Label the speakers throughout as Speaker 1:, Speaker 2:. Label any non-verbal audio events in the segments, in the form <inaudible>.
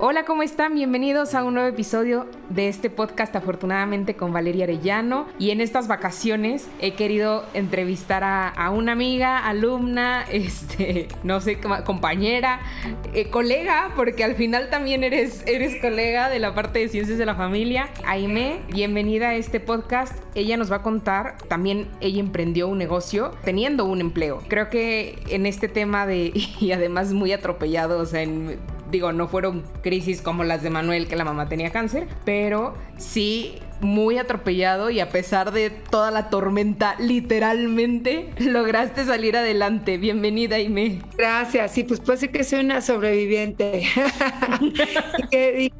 Speaker 1: Hola, ¿cómo están? Bienvenidos a un nuevo episodio de este podcast afortunadamente con Valeria Arellano. Y en estas vacaciones he querido entrevistar a, una amiga, alumna, <laughs> este, no sé, compañera, eh, colega, porque al final también eres, eres colega de la parte de ciencias de la familia. Aime, bienvenida a este podcast. Ella nos va a contar, también ella emprendió un negocio teniendo un empleo. Creo que en este tema de, <laughs> y además muy atropellado, o sea, en digo, no fueron crisis como las de Manuel, que la mamá tenía cáncer, pero sí muy atropellado y a pesar de toda la tormenta, literalmente, <laughs> lograste salir adelante. Bienvenida, Aime.
Speaker 2: Gracias, sí, pues puede que soy una sobreviviente. <laughs> y, y,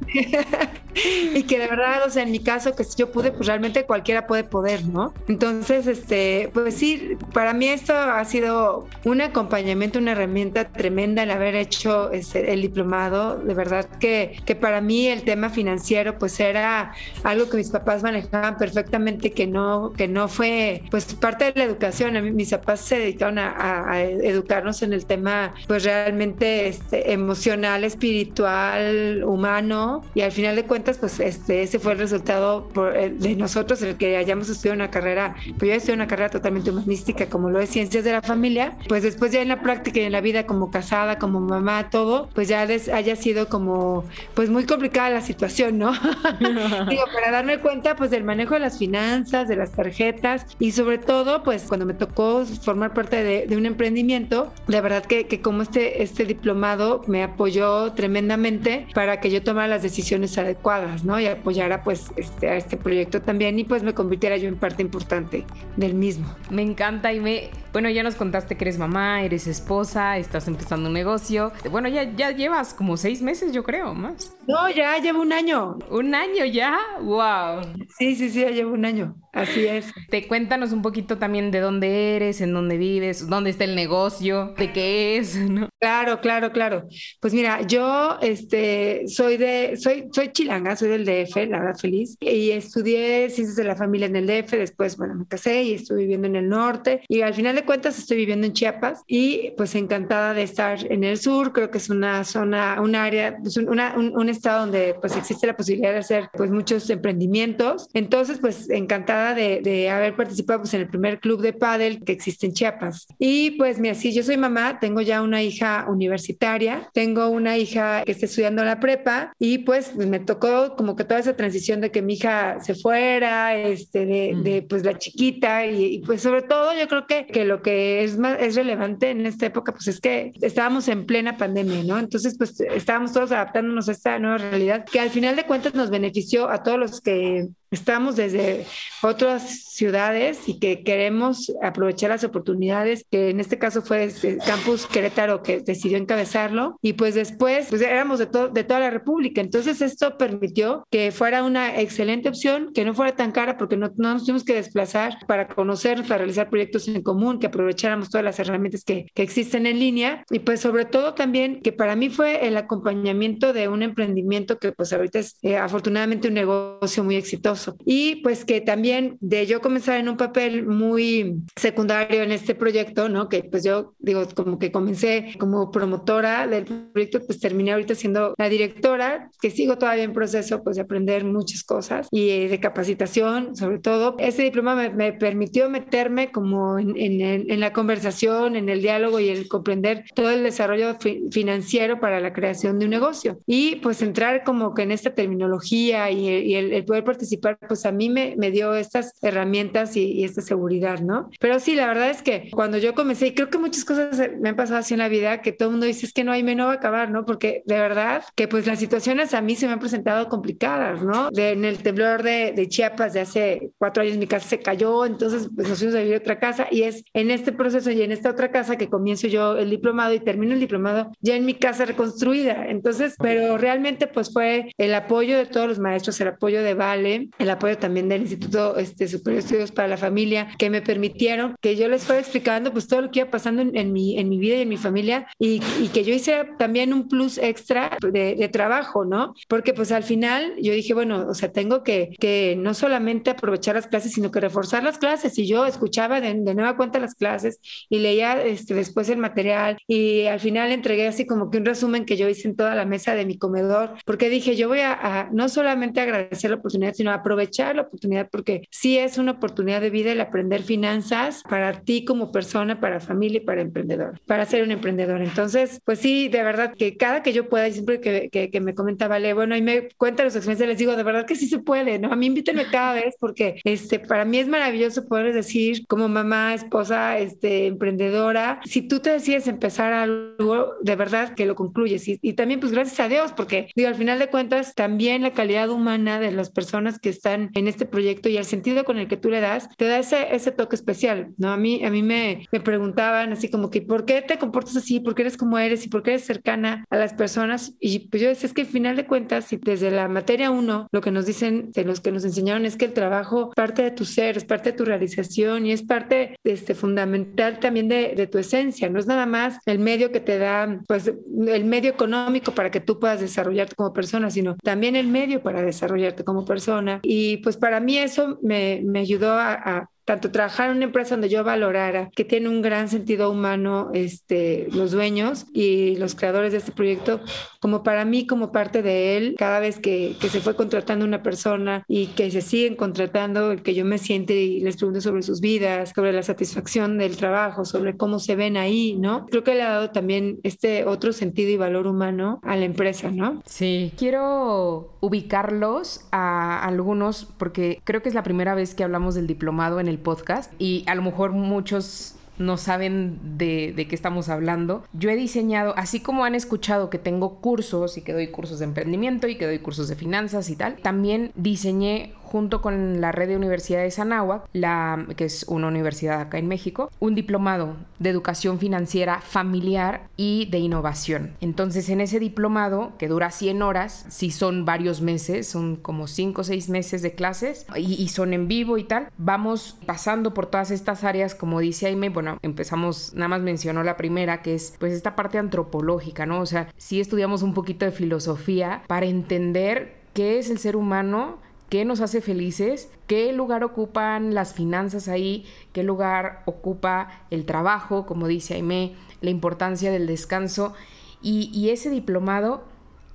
Speaker 2: que, de verdad, o sea, en mi caso, que si yo pude, pues realmente cualquiera puede poder, ¿no? Entonces, este, pues sí, para mí esto ha sido un acompañamiento, una herramienta tremenda el haber hecho este, el diplomado. De verdad que, que para mí el tema financiero, pues era algo que mis papás manejaban perfectamente que no, que no fue pues parte de la educación. A mí, mis papás se dedicaron a, educarnos en el tema pues realmente este, emocional, espiritual, humano y al final de cuentas pues este, ese fue el resultado eh, de nosotros, el que hayamos estudiado una carrera, pues yo estudié una carrera totalmente humanística como lo es ciencias de la familia, pues después ya en la práctica y en la vida como casada, como mamá, todo, pues ya les haya sido como pues muy complicada la situación, ¿no? <laughs> Digo, para darme cuenta pues del manejo de las finanzas, de las tarjetas y sobre todo pues cuando me tocó formar parte de, un emprendimiento, la verdad que, que, como este, este diplomado me apoyó tremendamente para que yo tomara las decisiones adecuadas, ¿no? Y apoyara pues este, a este proyecto también y pues me convirtiera yo en parte importante del mismo.
Speaker 1: Me encanta y me, bueno, ya nos contaste que eres mamá, eres esposa, estás empezando un negocio. Bueno, ya, ya llevas como seis meses, yo creo, más.
Speaker 2: No, ya llevo un año.
Speaker 1: ¿Un año ya? ¡Wow!
Speaker 2: Sí, sí, sí, ya llevo un año. Así es.
Speaker 1: Te cuéntanos un poquito también de dónde eres, en dónde vives, dónde está el negocio, de qué es, ¿no?
Speaker 2: Claro, claro, claro. Pues mira, yo este soy de soy soy chilanga, soy del DF, la verdad feliz, y estudié ciencias de la familia en el DF, después bueno, me casé y estuve viviendo en el norte y al final de cuentas estoy viviendo en Chiapas y pues encantada de estar en el sur, creo que es una zona, un área, pues una, un, estado donde pues existe la posibilidad de hacer pues muchos emprendimientos. Entonces, pues encantada de, haber participado pues, en el primer club de pádel que existe en Chiapas. Y pues mira, sí, yo soy mamá, tengo ya una hija universitaria, tengo una hija que está estudiando la prepa y pues, pues me tocó como que toda esa transición de que mi hija se fuera, este, de, pues la chiquita y, pues sobre todo yo creo que, que lo que es más es relevante en esta época pues es que estábamos en plena pandemia, ¿no? Entonces pues estábamos todos adaptándonos a esta nueva realidad que al final de cuentas nos benefició a todos los que estamos desde otras ciudades y que queremos aprovechar las oportunidades, que en este caso fue el Campus Querétaro que decidió encabezarlo, y pues después pues éramos de, de toda la República. Entonces esto permitió que fuera una excelente opción, que no fuera tan cara porque no, no nos tuvimos que desplazar para conocer, para realizar proyectos en común, que aprovecháramos todas las herramientas que, que existen en línea, y pues sobre todo también que para mí fue el acompañamiento de un emprendimiento que pues ahorita es eh, afortunadamente un negocio muy exitoso y pues que también de yo comenzar en un papel muy secundario en este proyecto, ¿no? Que pues yo digo, como que comencé como promotora del proyecto, pues terminé ahorita siendo la directora, que sigo todavía en proceso pues de aprender muchas cosas y de capacitación sobre todo. Ese diploma me, permitió meterme como en, en, la conversación, en el diálogo y el comprender todo el desarrollo financiero para la creación de un negocio. Y pues entrar como que en esta terminología y, el poder participar pues a mí me, me dio estas herramientas y, esta seguridad, ¿no? Pero sí, la verdad es que cuando yo comencé, y creo que muchas cosas me han pasado así en la vida, que todo el mundo dice es que no hay no va a acabar, ¿no? Porque de verdad que pues las situaciones a mí se me han presentado complicadas, ¿no? en el temblor de, de, Chiapas de hace cuatro años mi casa se cayó, entonces pues nos fuimos a vivir a otra casa y es en este proceso y en esta otra casa que comienzo yo el diplomado y termino el diplomado ya en mi casa reconstruida. Entonces, pero realmente pues fue el apoyo de todos los maestros, el apoyo de Vale, el apoyo también del Instituto este, Superior estudios para la familia que me permitieron que yo les fuera explicando pues todo lo que iba pasando en, mi, en mi vida y en mi familia y, y que yo hice también un plus extra de, de, trabajo, ¿no? Porque pues al final yo dije, bueno, o sea, tengo que, que no solamente aprovechar las clases, sino que reforzar las clases y yo escuchaba de, de nueva cuenta las clases y leía este, después el material y al final entregué así como que un resumen que yo hice en toda la mesa de mi comedor, porque dije, yo voy a, a no solamente agradecer la oportunidad, sino aprovechar la oportunidad porque sí es una oportunidad de vida el aprender finanzas para ti como persona, para familia y para emprendedor, para ser un emprendedor. Entonces, pues sí, de verdad que cada que yo pueda, siempre que, que, que me comenta, vale, bueno, y me cuenta los experiencias, les digo, de verdad que sí se puede, ¿no? A mí invítenme cada vez porque este, para mí es maravilloso poder decir como mamá, esposa, este, emprendedora, si tú te decides empezar algo, de verdad que lo concluyes. Y, y también, pues gracias a Dios, porque digo, al final de cuentas, también la calidad humana de las personas que están en este proyecto y el sentido con el que tú le das, te da ese, ese toque especial, ¿no? A mí, a mí me, me preguntaban así como que, ¿por qué te comportas así? ¿Por qué eres como eres? ¿Y por qué eres cercana a las personas? Y pues yo decía, es que al final de cuentas, y desde la materia uno, lo que nos dicen, de los que nos enseñaron es que el trabajo parte de tu ser, es parte de tu realización y es parte este, fundamental también de, de tu esencia, no es nada más el medio que te da, pues el medio económico para que tú puedas desarrollarte como persona, sino también el medio para desarrollarte como persona. Y pues para mí eso me, me ayudó a, a tanto trabajar en una empresa donde yo valorara que tiene un gran sentido humano este, los dueños y los creadores de este proyecto, como para mí, como parte de él, cada vez que, que se fue contratando una persona y que se siguen contratando, que yo me siente y les pregunto sobre sus vidas, sobre la satisfacción del trabajo, sobre cómo se ven ahí, ¿no? Creo que le ha dado también este otro sentido y valor humano a la empresa, ¿no?
Speaker 1: Sí, quiero ubicarlos a algunos porque creo que es la primera vez que hablamos del diplomado en el podcast y a lo mejor muchos no saben de, de, qué estamos hablando. Yo he diseñado, así como han escuchado que tengo cursos y que doy cursos de emprendimiento y que doy cursos de finanzas y tal, también diseñé junto con la red de universidades Anáhuac, la, que es una universidad acá en México, un diplomado de educación financiera familiar y de innovación. Entonces, en ese diplomado, que dura 100 horas, si son varios meses, son como 5 o 6 meses de clases y, son en vivo y tal, vamos pasando por todas estas áreas, como dice Aime, bueno, empezamos, nada más mencionó la primera, que es pues esta parte antropológica, ¿no? O sea, sí estudiamos un poquito de filosofía para entender qué es el ser humano, qué nos hace felices, qué lugar ocupan las finanzas ahí, qué lugar ocupa el trabajo, como dice Aime, la importancia del descanso. Y, y, ese diplomado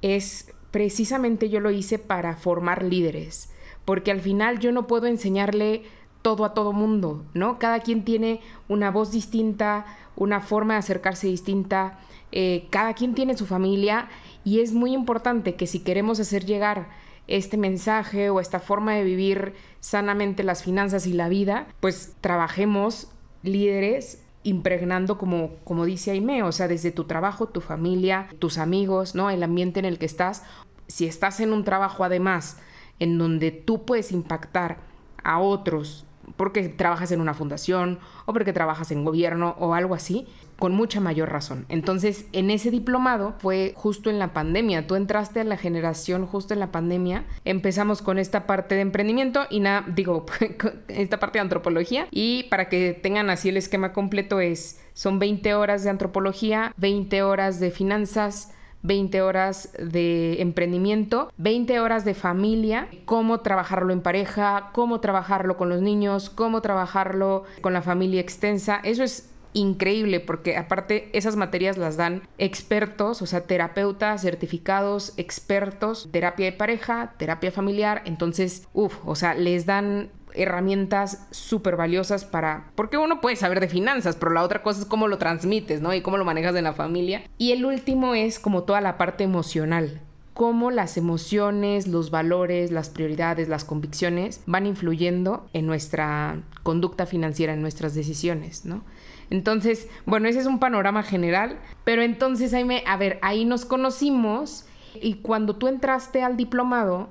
Speaker 1: es precisamente yo lo hice para formar líderes, porque al final yo no puedo enseñarle todo a todo mundo, ¿no? Cada quien tiene una voz distinta, una forma de acercarse distinta, eh, cada quien tiene su familia y es muy importante que si queremos hacer llegar este mensaje o esta forma de vivir sanamente las finanzas y la vida, pues trabajemos líderes impregnando como, como dice Aime, o sea, desde tu trabajo, tu familia, tus amigos, ¿no? El ambiente en el que estás. Si estás en un trabajo además en donde tú puedes impactar a otros porque trabajas en una fundación o porque trabajas en gobierno o algo así, con mucha mayor razón. Entonces, en ese diplomado fue justo en la pandemia. Tú entraste a la generación justo en la pandemia. Empezamos con esta parte de emprendimiento y nada, digo, <laughs> esta parte de antropología. Y para que tengan así el esquema completo es, son 20 horas de antropología, 20 horas de finanzas, 20 horas de emprendimiento, 20 horas de familia, cómo trabajarlo en pareja, cómo trabajarlo con los niños, cómo trabajarlo con la familia extensa. Eso es increíble porque aparte esas materias las dan expertos, o sea, terapeutas certificados, expertos, terapia de pareja, terapia familiar, entonces, uff, o sea, les dan herramientas súper valiosas para... Porque uno puede saber de finanzas, pero la otra cosa es cómo lo transmites, ¿no? Y cómo lo manejas en la familia. Y el último es como toda la parte emocional cómo las emociones, los valores, las prioridades, las convicciones van influyendo en nuestra conducta financiera, en nuestras decisiones, ¿no? Entonces, bueno, ese es un panorama general, pero entonces ahí me, a ver, ahí nos conocimos y cuando tú entraste al diplomado,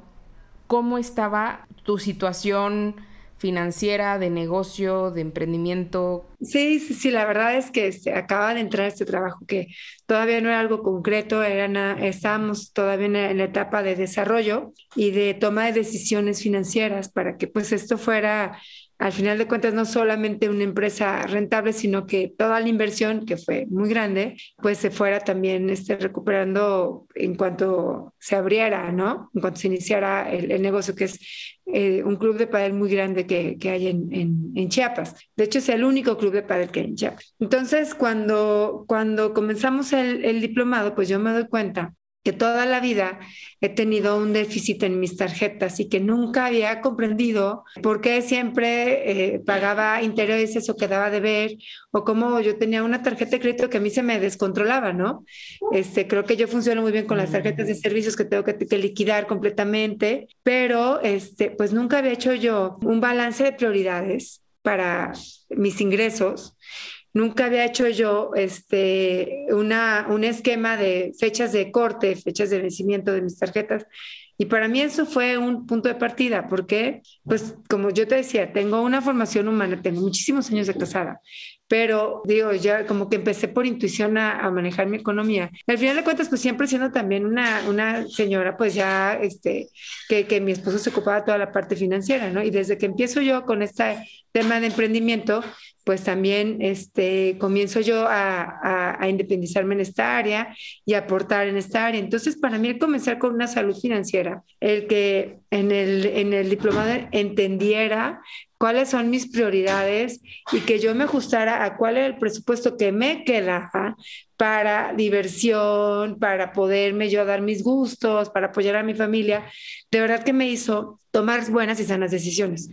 Speaker 1: ¿cómo estaba tu situación financiera, de negocio, de emprendimiento?
Speaker 2: Sí, sí, sí, la verdad es que este, acaba de entrar este trabajo que todavía no era algo concreto, era nada, estábamos todavía en la etapa de desarrollo y de toma de decisiones financieras para que pues esto fuera al final de cuentas no solamente una empresa rentable, sino que toda la inversión, que fue muy grande, pues se fuera también este, recuperando en cuanto se abriera, ¿no? En cuanto se iniciara el, negocio, que es eh, un club de pádel muy grande que, que hay en, en, Chiapas. De hecho, es el único club de pádel que hay en Chiapas. Entonces, cuando, cuando comenzamos el, el diplomado, pues yo me doy cuenta que toda la vida he tenido un déficit en mis tarjetas y que nunca había comprendido por qué siempre eh, pagaba intereses o quedaba de ver o cómo yo tenía una tarjeta de crédito que a mí se me descontrolaba, ¿no? Este, creo que yo funciono muy bien con las tarjetas de servicios que tengo que, que liquidar completamente, pero este, pues nunca había hecho yo un balance de prioridades para mis ingresos Nunca había hecho yo este, una, un esquema de fechas de corte, fechas de vencimiento de mis tarjetas. Y para mí eso fue un punto de partida, porque, pues, como yo te decía, tengo una formación humana, tengo muchísimos años de casada, pero digo, ya como que empecé por intuición a, manejar mi economía. Al final de cuentas, pues siempre siendo también una, una señora, pues ya, este, que, que mi esposo se ocupaba toda la parte financiera, ¿no? Y desde que empiezo yo con este tema de emprendimiento, pues también este, comienzo yo a, independizarme en esta área y aportar en esta área. Entonces, para mí, el comenzar con una salud financiera, el que en el, en el diplomado entendiera cuáles son mis prioridades y que yo me ajustara a cuál es el presupuesto que me queda para diversión, para poderme yo dar mis gustos, para apoyar a mi familia, de verdad que me hizo tomar buenas y sanas decisiones.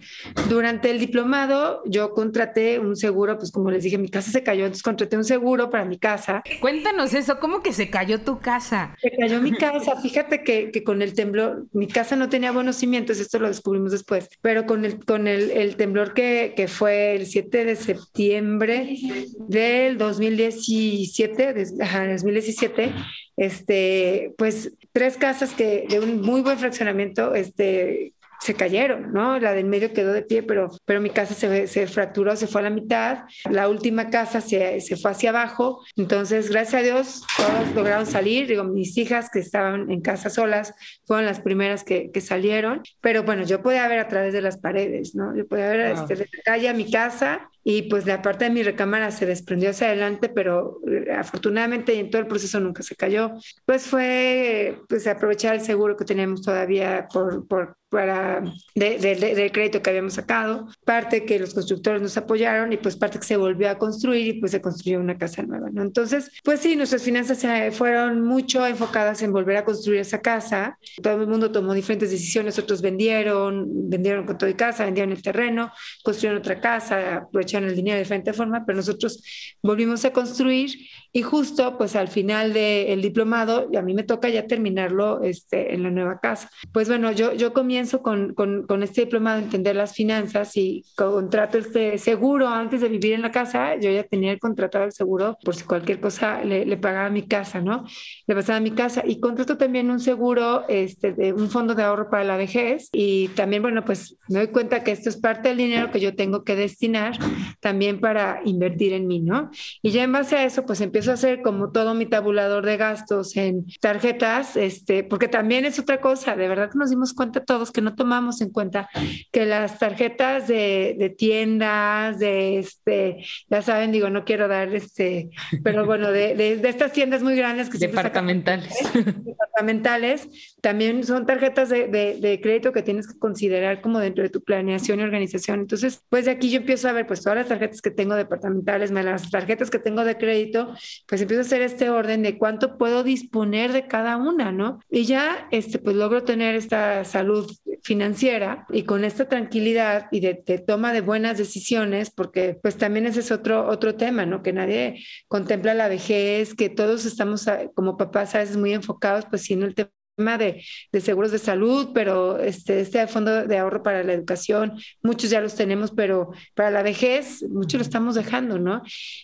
Speaker 2: Durante el diplomado yo contraté un seguro, pues como les dije, mi casa se cayó, entonces contraté un seguro para mi casa.
Speaker 1: Cuéntanos eso, ¿cómo que se cayó tu casa?
Speaker 2: Se cayó mi casa, fíjate que, que con el temblor, mi casa no tenía buenos cimientos, esto lo descubrimos después, pero con el, con el, el temblor que, que fue el 7 de septiembre del 2017, ajá, 2017, este, pues tres casas que de un muy buen fraccionamiento, este, se cayeron, ¿no? La del medio quedó de pie, pero, pero mi casa se, se fracturó, se fue a la mitad. La última casa se, se, fue hacia abajo. Entonces, gracias a Dios, todos lograron salir. Digo, mis hijas que estaban en casa solas fueron las primeras que, que salieron. Pero bueno, yo podía ver a través de las paredes, ¿no? Yo podía ver desde la calle a mi casa y pues la parte de mi recámara se desprendió hacia adelante, pero eh, afortunadamente en todo el proceso nunca se cayó. Pues fue pues aprovechar el seguro que teníamos todavía por, por para de, del crédito que habíamos sacado, parte que los constructores nos apoyaron y pues parte que se volvió a construir y pues se construyó una casa nueva, ¿no? Entonces, pues sí, nuestras finanzas se fueron mucho enfocadas en volver a construir esa casa. Todo el mundo tomó diferentes decisiones, otros vendieron, vendieron con todo y casa, vendieron el terreno, construyeron otra casa, aprovecharon el dinero de diferente forma, pero nosotros volvimos a construir y justo pues al final del diplomado, y a mí me toca ya terminarlo este, en la nueva casa. Pues bueno, yo, yo comienzo con, con, este diplomado a entender las finanzas y contrato este seguro antes de vivir en la casa, yo ya tenía el contratado el seguro por si cualquier cosa le, le pagaba a mi casa, ¿no? Le pasaba a mi casa y contrato también un seguro, este, de un fondo de ahorro para la vejez y también, bueno, pues me doy cuenta que esto es parte del dinero que yo tengo que destinar también para invertir en mí, ¿no? Y ya en base a eso, pues empiezo a hacer como todo mi tabulador de gastos en tarjetas, este, porque también es otra cosa, de verdad que nos dimos cuenta todos que no tomamos en cuenta que las tarjetas de, de tiendas, de este, ya saben, digo, no quiero dar este, pero bueno, de, de, estas tiendas muy grandes que
Speaker 1: departamentales.
Speaker 2: departamentales, también son tarjetas de, de, crédito que tienes que considerar como dentro de tu planeación y organización. Entonces, pues de aquí yo empiezo a ver pues todas las tarjetas que tengo departamentales, más las tarjetas que tengo de crédito, pues empiezo a hacer este orden de cuánto puedo disponer de cada una, ¿no? Y ya, este, pues logro tener esta salud financiera y con esta tranquilidad y de, toma de buenas decisiones, porque pues también ese es otro, otro tema, ¿no? Que nadie contempla la vejez, que todos estamos como papás a veces muy enfocados, pues sí, en el tema de, de, seguros de salud, pero este, este fondo de ahorro para la educación, muchos ya los tenemos, pero para la vejez, muchos lo estamos dejando, ¿no?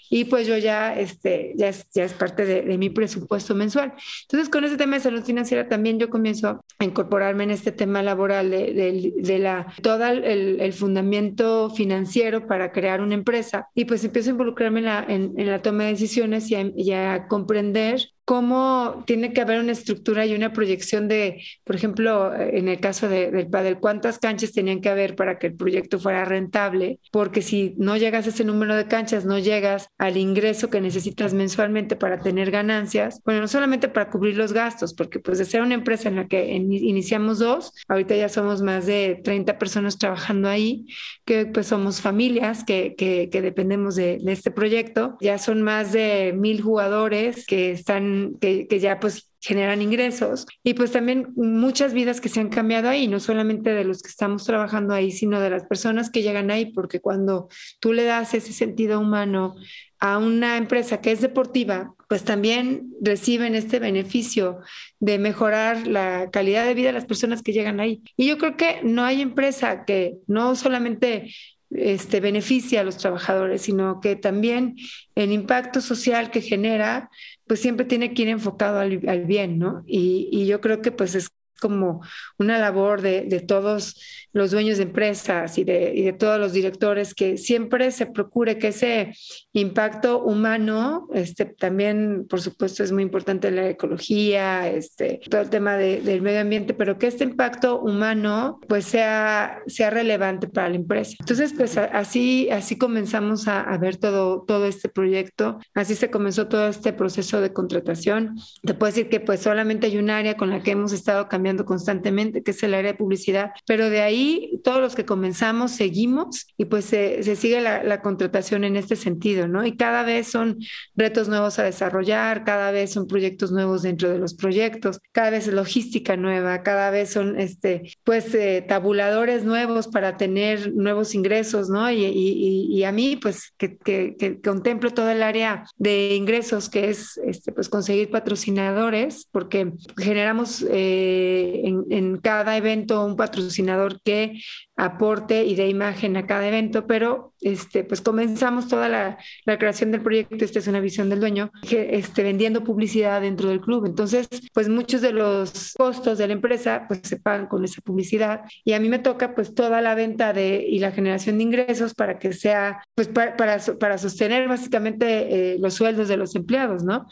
Speaker 2: Y pues yo ya, este, ya, es, ya es parte de, de mi presupuesto mensual. Entonces, con ese tema de salud financiera también yo comienzo a incorporarme en este tema laboral de, de, de la, todo el, el, fundamento financiero para crear una empresa y pues empiezo a involucrarme en la, en, en la toma de decisiones y a, y a comprender cómo tiene que haber una estructura y una proyección de, por ejemplo, en el caso de, del padel, cuántas canchas tenían que haber para que el proyecto fuera rentable, porque si no llegas a ese número de canchas, no llegas al ingreso que necesitas mensualmente para tener ganancias, bueno, no solamente para cubrir los gastos, porque pues de ser una empresa en la que iniciamos dos, ahorita ya somos más de 30 personas trabajando ahí, que pues somos familias que, que, dependemos de, de este proyecto, ya son más de mil jugadores que están, que, que ya pues generan ingresos y pues también muchas vidas que se han cambiado ahí, no solamente de los que estamos trabajando ahí, sino de las personas que llegan ahí, porque cuando tú le das ese sentido humano a una empresa que es deportiva, pues también reciben este beneficio de mejorar la calidad de vida de las personas que llegan ahí. Y yo creo que no hay empresa que no solamente este, beneficia a los trabajadores, sino que también el impacto social que genera, pues siempre tiene que ir enfocado al, bien, ¿no? Y, y, yo creo que pues es como una labor de, de todos los dueños de empresas y de, y de, todos los directores que siempre se procure que ese impacto humano, este, también por supuesto es muy importante la ecología, este, todo el tema de, del medio ambiente, pero que este impacto humano pues sea, sea relevante para la empresa. Entonces pues así, así comenzamos a, a ver todo, todo este proyecto, así se comenzó todo este proceso de contratación. Te puedo decir que pues solamente hay un área con la que hemos estado cambiando constantemente, que es el área de publicidad, pero de ahí todos los que comenzamos seguimos y pues se, se sigue la, la, contratación en este sentido, ¿no? Y cada vez son retos nuevos a desarrollar, cada vez son proyectos nuevos dentro de los proyectos, cada vez es logística nueva, cada vez son, este, pues, eh, tabuladores nuevos para tener nuevos ingresos, ¿no? Y, y, y a mí, pues, que, que, que, contemplo todo el área de ingresos, que es, este, pues, conseguir patrocinadores, porque generamos eh, en, en cada evento un patrocinador que लिए aporte y de imagen a cada evento, pero este, pues comenzamos toda la, la, creación del proyecto, esta es una visión del dueño, este, vendiendo publicidad dentro del club. Entonces, pues muchos de los costos de la empresa pues se pagan con esa publicidad y a mí me toca pues toda la venta de, y la generación de ingresos para que sea, pues para, para, para sostener básicamente eh, los sueldos de los empleados, ¿no?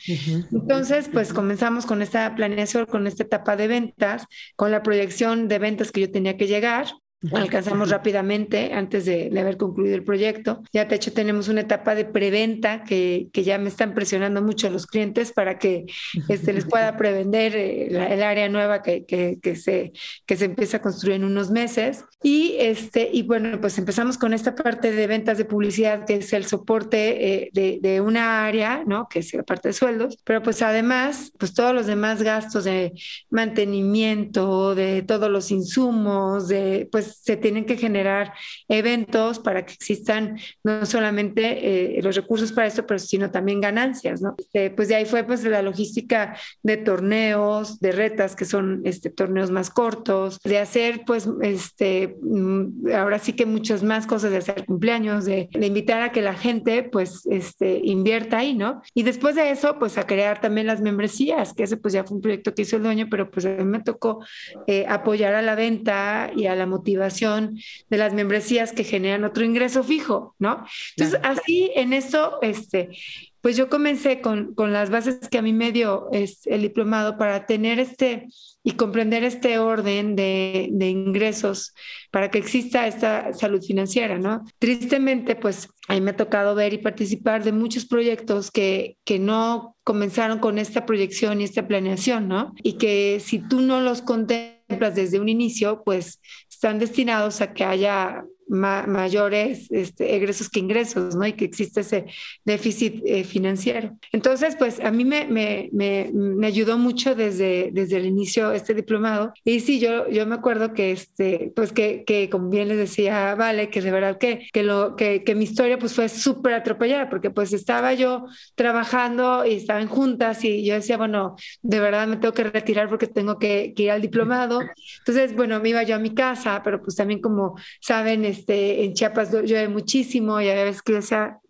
Speaker 2: Entonces, pues comenzamos con esta planeación, con esta etapa de ventas, con la proyección de ventas que yo tenía que llegar alcanzamos rápidamente antes de, de, haber concluido el proyecto. Ya de hecho tenemos una etapa de preventa que, que ya me están presionando mucho los clientes para que este, les pueda <laughs> prevender eh, la, el área nueva que, que, que, se, que se empieza a construir en unos meses. Y, este, y bueno, pues empezamos con esta parte de ventas de publicidad, que es el soporte eh, de, de, una área, ¿no? que es la parte de sueldos, pero pues además, pues todos los demás gastos de mantenimiento, de todos los insumos, de pues se tienen que generar eventos para que existan no solamente eh, los recursos para esto, pero sino también ganancias, ¿no? Eh, pues de ahí fue pues la logística de torneos, de retas, que son este, torneos más cortos, de hacer pues este, mm, ahora sí que muchas más cosas, de hacer cumpleaños, de, de invitar a que la gente pues este, invierta ahí, ¿no? Y después de eso, pues a crear también las membresías, que ese pues ya fue un proyecto que hizo el dueño, pero pues a mí me tocó eh, apoyar a la venta y a la motivación de las membresías que generan otro ingreso fijo, ¿no? Entonces, claro. así en eso, este, pues yo comencé con, con las bases que a mí me dio es, el diplomado para tener este y comprender este orden de, de, ingresos para que exista esta salud financiera, ¿no? Tristemente, pues a mí me ha tocado ver y participar de muchos proyectos que, que no comenzaron con esta proyección y esta planeación, ¿no? Y que si tú no los contemplas desde un inicio, pues están destinados a que haya ma mayores este, egresos que ingresos, ¿no? Y que existe ese déficit eh, financiero. Entonces, pues a mí me, me, me, me, ayudó mucho desde, desde el inicio este diplomado. Y sí, yo, yo me acuerdo que, este, pues que, que como bien les decía, vale, que de verdad que, que, lo, que, que mi historia pues fue súper atropellada, porque pues estaba yo trabajando y estaba en juntas y yo decía, bueno, de verdad me tengo que retirar porque tengo que, que ir al diplomado. Entonces, bueno, me iba yo a mi casa, pero pues también como saben, este, este, en Chiapas llueve muchísimo y a veces que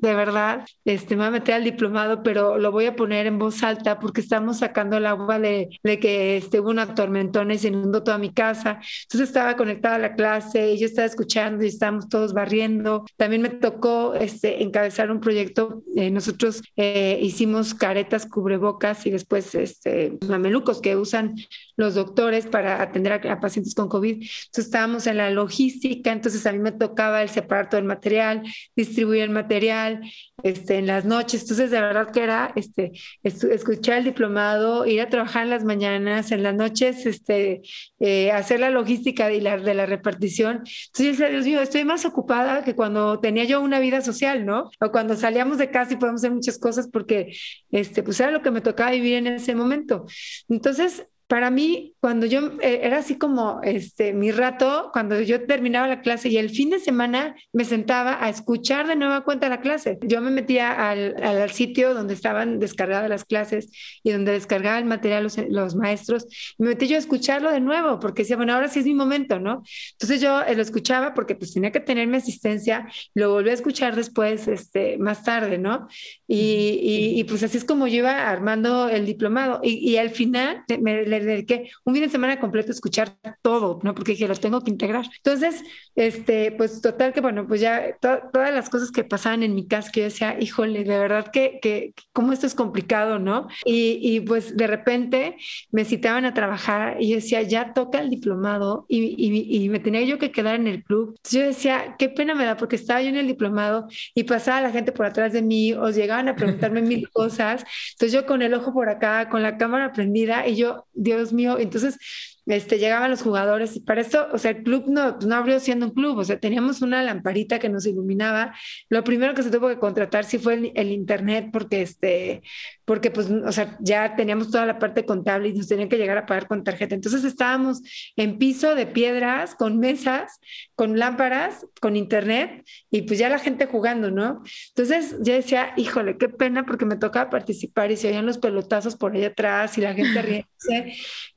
Speaker 2: de verdad, este, me voy a meter al diplomado, pero lo voy a poner en voz alta porque estamos sacando el agua de, de que este, hubo una tormentona y se inundó toda mi casa. Entonces estaba conectada a la clase y yo estaba escuchando y estábamos todos barriendo. También me tocó este, encabezar un proyecto. Eh, nosotros eh, hicimos caretas, cubrebocas y después este, mamelucos que usan los doctores para atender a, pacientes con COVID. Entonces estábamos en la logística, entonces a mí me tocaba el separar todo el material, distribuir el material este, en las noches. Entonces de verdad que era este, escuchar el diplomado, ir a trabajar en las mañanas, en las noches este, eh, hacer la logística de la, de la repartición. Entonces yo decía, Dios mío, estoy más ocupada que cuando tenía yo una vida social, ¿no? O cuando salíamos de casa y podemos hacer muchas cosas porque este, pues era lo que me tocaba vivir en ese momento. Entonces, para mí, cuando yo eh, era así como este, mi rato, cuando yo terminaba la clase y el fin de semana me sentaba a escuchar de nueva cuenta la clase. Yo me metía al, al sitio donde estaban descargadas las clases y donde descargaba el material los, los, maestros y me metí yo a escucharlo de nuevo porque decía, bueno, ahora sí es mi momento, ¿no? Entonces yo eh, lo escuchaba porque pues tenía que tener mi asistencia, lo volví a escuchar después, este, más tarde, ¿no? Y, y, y pues así es como yo iba armando el diplomado y, y al final me le dediqué un fin de semana completo a escuchar todo, ¿no? Porque dije, lo tengo que integrar. Entonces, este, pues total que, bueno, pues ya todas las cosas que pasaban en mi casa, que yo decía, híjole, de verdad que, que cómo esto es complicado, ¿no? Y, y, pues de repente me citaban a trabajar y yo decía, ya toca el diplomado y, y, y, me tenía yo que quedar en el club. Entonces yo decía, qué pena me da porque estaba yo en el diplomado y pasaba la gente por atrás de mí, o llegaban a preguntarme mil cosas. Entonces yo con el ojo por acá, con la cámara prendida y yo, Dios mío, entonces este, llegaban los jugadores y para esto, o sea, el club no, no abrió siendo un club, o sea, teníamos una lamparita que nos iluminaba. Lo primero que se tuvo que contratar sí fue el, internet porque, este, porque pues, o sea, ya teníamos toda la parte contable y nos tenían que llegar a pagar con tarjeta. Entonces estábamos en piso de piedras, con mesas, con lámparas, con internet y pues ya la gente jugando, ¿no? Entonces yo decía, híjole, qué pena porque me tocaba participar y se oían los pelotazos por allá atrás y la gente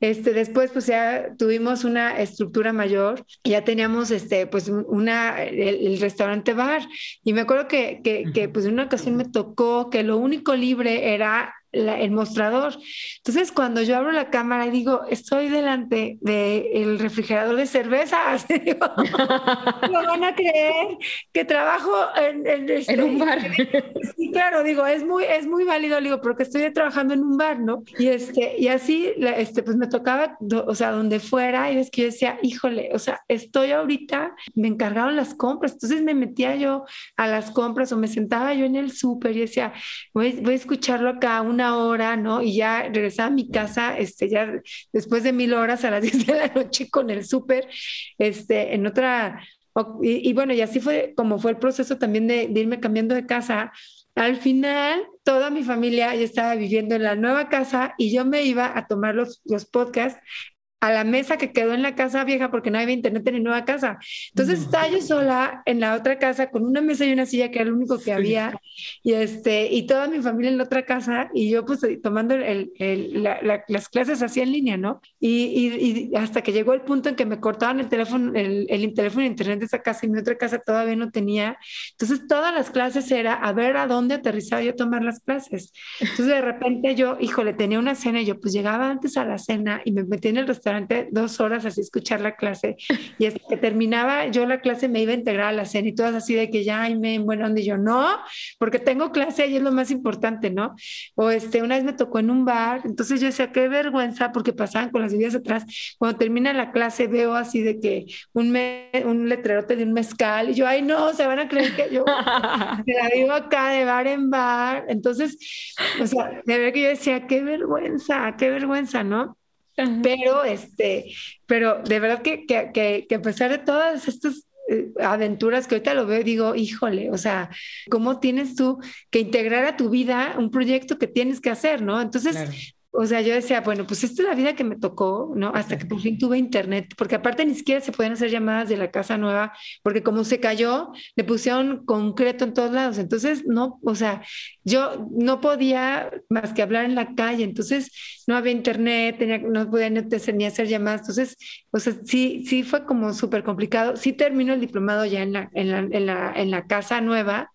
Speaker 2: Este, después pues ya tuvimos una estructura mayor ya teníamos este, pues una, el, el restaurante bar. Y me acuerdo que, que, que pues en una ocasión me tocó que lo único libre era la, el mostrador. Entonces, cuando yo abro la cámara y digo, estoy delante del refrigerador de cervezas, <laughs> digo, no van a creer que trabajo en, en, este,
Speaker 1: en un bar. <laughs>
Speaker 2: Sí, claro, digo, es muy, es muy válido, digo, porque estoy trabajando en un bar, ¿no? Y, este, y así, este, pues me tocaba, o sea, donde fuera, y es que yo decía, híjole, o sea, estoy ahorita, me encargaron las compras, entonces me metía yo a las compras o me sentaba yo en el súper y decía, voy, voy a escucharlo acá una hora, ¿no? Y ya regresaba a mi casa, este, ya después de mil horas a las <laughs> 10 de la noche con el súper, este, en otra, y, bueno, y así fue como fue el proceso también de, de irme cambiando de casa. Al final, toda mi familia ya estaba viviendo en la nueva casa y yo me iba a tomar los, los podcasts a la mesa que quedó en la casa vieja porque no había internet en la nueva casa. Entonces estaba yo sola en la otra casa con una mesa y una silla que era lo único que había y este y toda mi familia en la otra casa y yo pues tomando el, el, la, la, las clases así en línea, ¿no? Y, y, y, hasta que llegó el punto en que me cortaban el teléfono, el, el teléfono de internet de esa casa y mi otra casa todavía no tenía. Entonces todas las clases era a ver a dónde aterrizaba yo a tomar las clases. Entonces de repente yo, híjole, tenía una cena y yo pues llegaba antes a la cena y me metí en el restaurante dos horas así escuchar la clase y hasta que terminaba yo la clase me iba a integrar a la cena y todas así de que ya, ay, me, bueno, donde yo no, porque tengo clase y es lo más importante, ¿no? O este, una vez me tocó en un bar, entonces yo decía, qué vergüenza porque pasaban con las vidas atrás, cuando termina la clase veo así de que un, me, un letrerote de un mezcal y yo, ay, no, se van a creer que yo <laughs> me la vivo acá de bar en bar, entonces, o sea, de ver que yo decía, qué vergüenza, qué vergüenza, ¿no? Pero, este, pero de verdad que, que, que, que a pesar de todas estas eh, aventuras que ahorita lo veo y digo, híjole, o sea, ¿cómo tienes tú que integrar a tu vida un proyecto que tienes que hacer, ¿no? Entonces, claro. O sea, yo decía, bueno, pues esta es la vida que me tocó, ¿no? Hasta que por fin tuve internet, porque aparte ni siquiera se pueden hacer llamadas de la casa nueva, porque como se cayó, le pusieron concreto en todos lados. Entonces, no, o sea, yo no podía más que hablar en la calle, entonces no había internet, tenía, no podía ni hacer llamadas, entonces, o sea, sí, sí fue como súper complicado. Sí terminó el diplomado ya en la, en la, en la, en la casa nueva,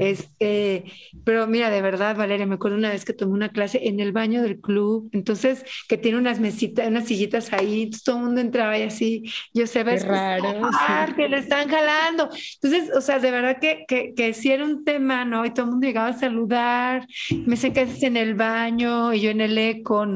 Speaker 2: este, pero mira, de verdad, Valeria, me acuerdo una vez que tomé una clase en el baño del club, entonces, que tiene unas mesitas, unas sillitas ahí, todo el mundo entraba y así, yo sé, ves, raro, que le están jalando. Entonces, o sea, de verdad que, que, que sí era un tema, ¿no? Y todo el mundo llegaba a saludar, me sé que es en el baño y yo en el eco, ¿no?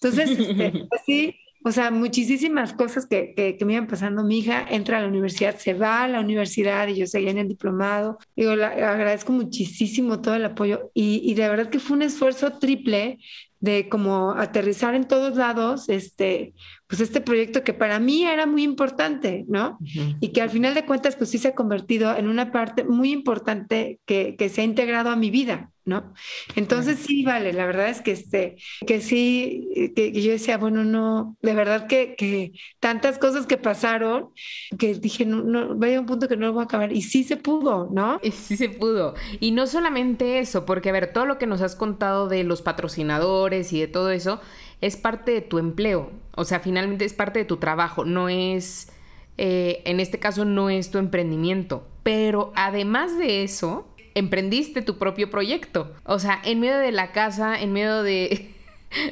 Speaker 2: Entonces, este, <laughs> así, o sea, muchísimas cosas que, que, me iban pasando. Mi hija entra a la universidad, se va a la universidad y yo seguía en el diplomado. Digo, le agradezco muchísimo todo el apoyo y, y de verdad que fue un esfuerzo triple de como aterrizar en todos lados, este, pues este proyecto que para mí era muy importante, ¿no? Y que al final de cuentas, pues sí se ha convertido en una parte muy importante que, que se ha integrado a mi vida, ¿no? Entonces sí, vale, la verdad es que, este, que sí, que, yo decía, bueno, no, de verdad que, que, tantas cosas que pasaron, que dije, no, no, vaya un punto que no lo voy a acabar, y sí se pudo, ¿no?
Speaker 1: Y sí se pudo. Y no solamente eso, porque a ver, todo lo que nos has contado de los patrocinadores y de todo eso, es parte de tu empleo, o sea, finalmente es parte de tu trabajo, no es, eh, en este caso no es tu emprendimiento, pero además de eso, emprendiste tu propio proyecto, o sea, en medio de la casa, en medio <laughs> de,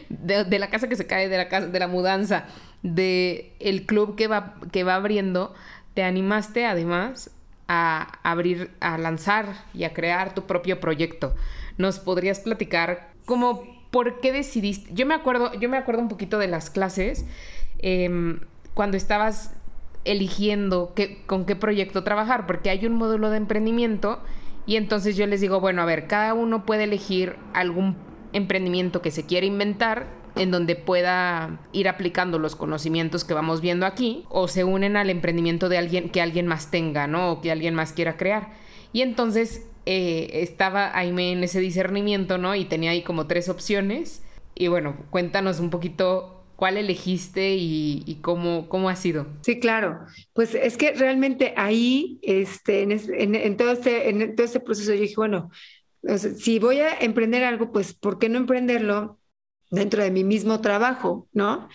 Speaker 1: de, la casa que se cae, de la, casa, de la mudanza, de el club que va, que va abriendo, te animaste además a abrir, a lanzar y a crear tu propio proyecto. ¿Nos podrías platicar cómo ¿por qué decidiste? Yo me acuerdo, yo me acuerdo un poquito de las clases em, cuando estabas eligiendo con qué proyecto trabajar, porque hay un módulo de emprendimiento y entonces yo les digo, bueno, a ver, cada uno puede elegir algún emprendimiento que se quiera inventar en donde pueda ir aplicando los conocimientos que vamos viendo aquí o se unen al emprendimiento de alguien que alguien más tenga, ¿no? O que alguien más quiera crear. Y entonces eh, estaba Aime en ese discernimiento, ¿no? Y tenía ahí como tres opciones. Y bueno, cuéntanos un poquito cuál elegiste y, cómo, cómo ha sido.
Speaker 2: Sí, claro. Pues es que realmente ahí, este, en, todo, este, en todo este proceso, yo dije, bueno, si voy a emprender algo, pues ¿por qué no emprenderlo dentro de mi mismo trabajo, ¿no?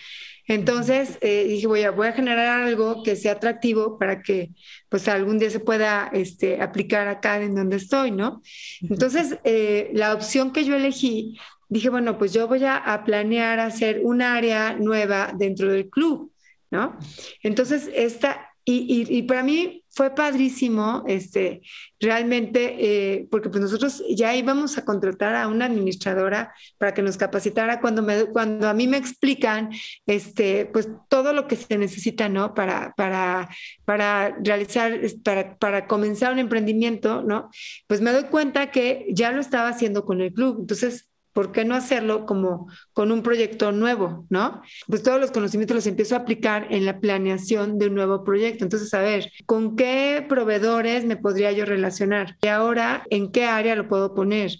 Speaker 2: Entonces eh, dije, voy a, voy a generar algo que sea atractivo para que pues algún día se pueda este, aplicar acá en donde estoy, ¿no? Entonces, eh, la opción que yo elegí, dije, bueno, pues yo voy a, a planear hacer un área nueva dentro del club, ¿no? Entonces, esta, y, y, para mí fue padrísimo, este, realmente, eh, porque pues nosotros ya íbamos a contratar a una administradora para que nos capacitara cuando, me, cuando a mí me explican, este, pues todo lo que se necesita, ¿no? Para, para, para realizar, para, para comenzar un emprendimiento, ¿no? Pues me doy cuenta que ya lo estaba haciendo con el club. Entonces, ¿por qué no hacerlo como con un proyecto nuevo, no? Pues todos los conocimientos los empiezo a aplicar en la planeación de un nuevo proyecto. Entonces, a ver, ¿con qué proveedores me podría yo relacionar? Y ahora, ¿en qué área lo puedo poner?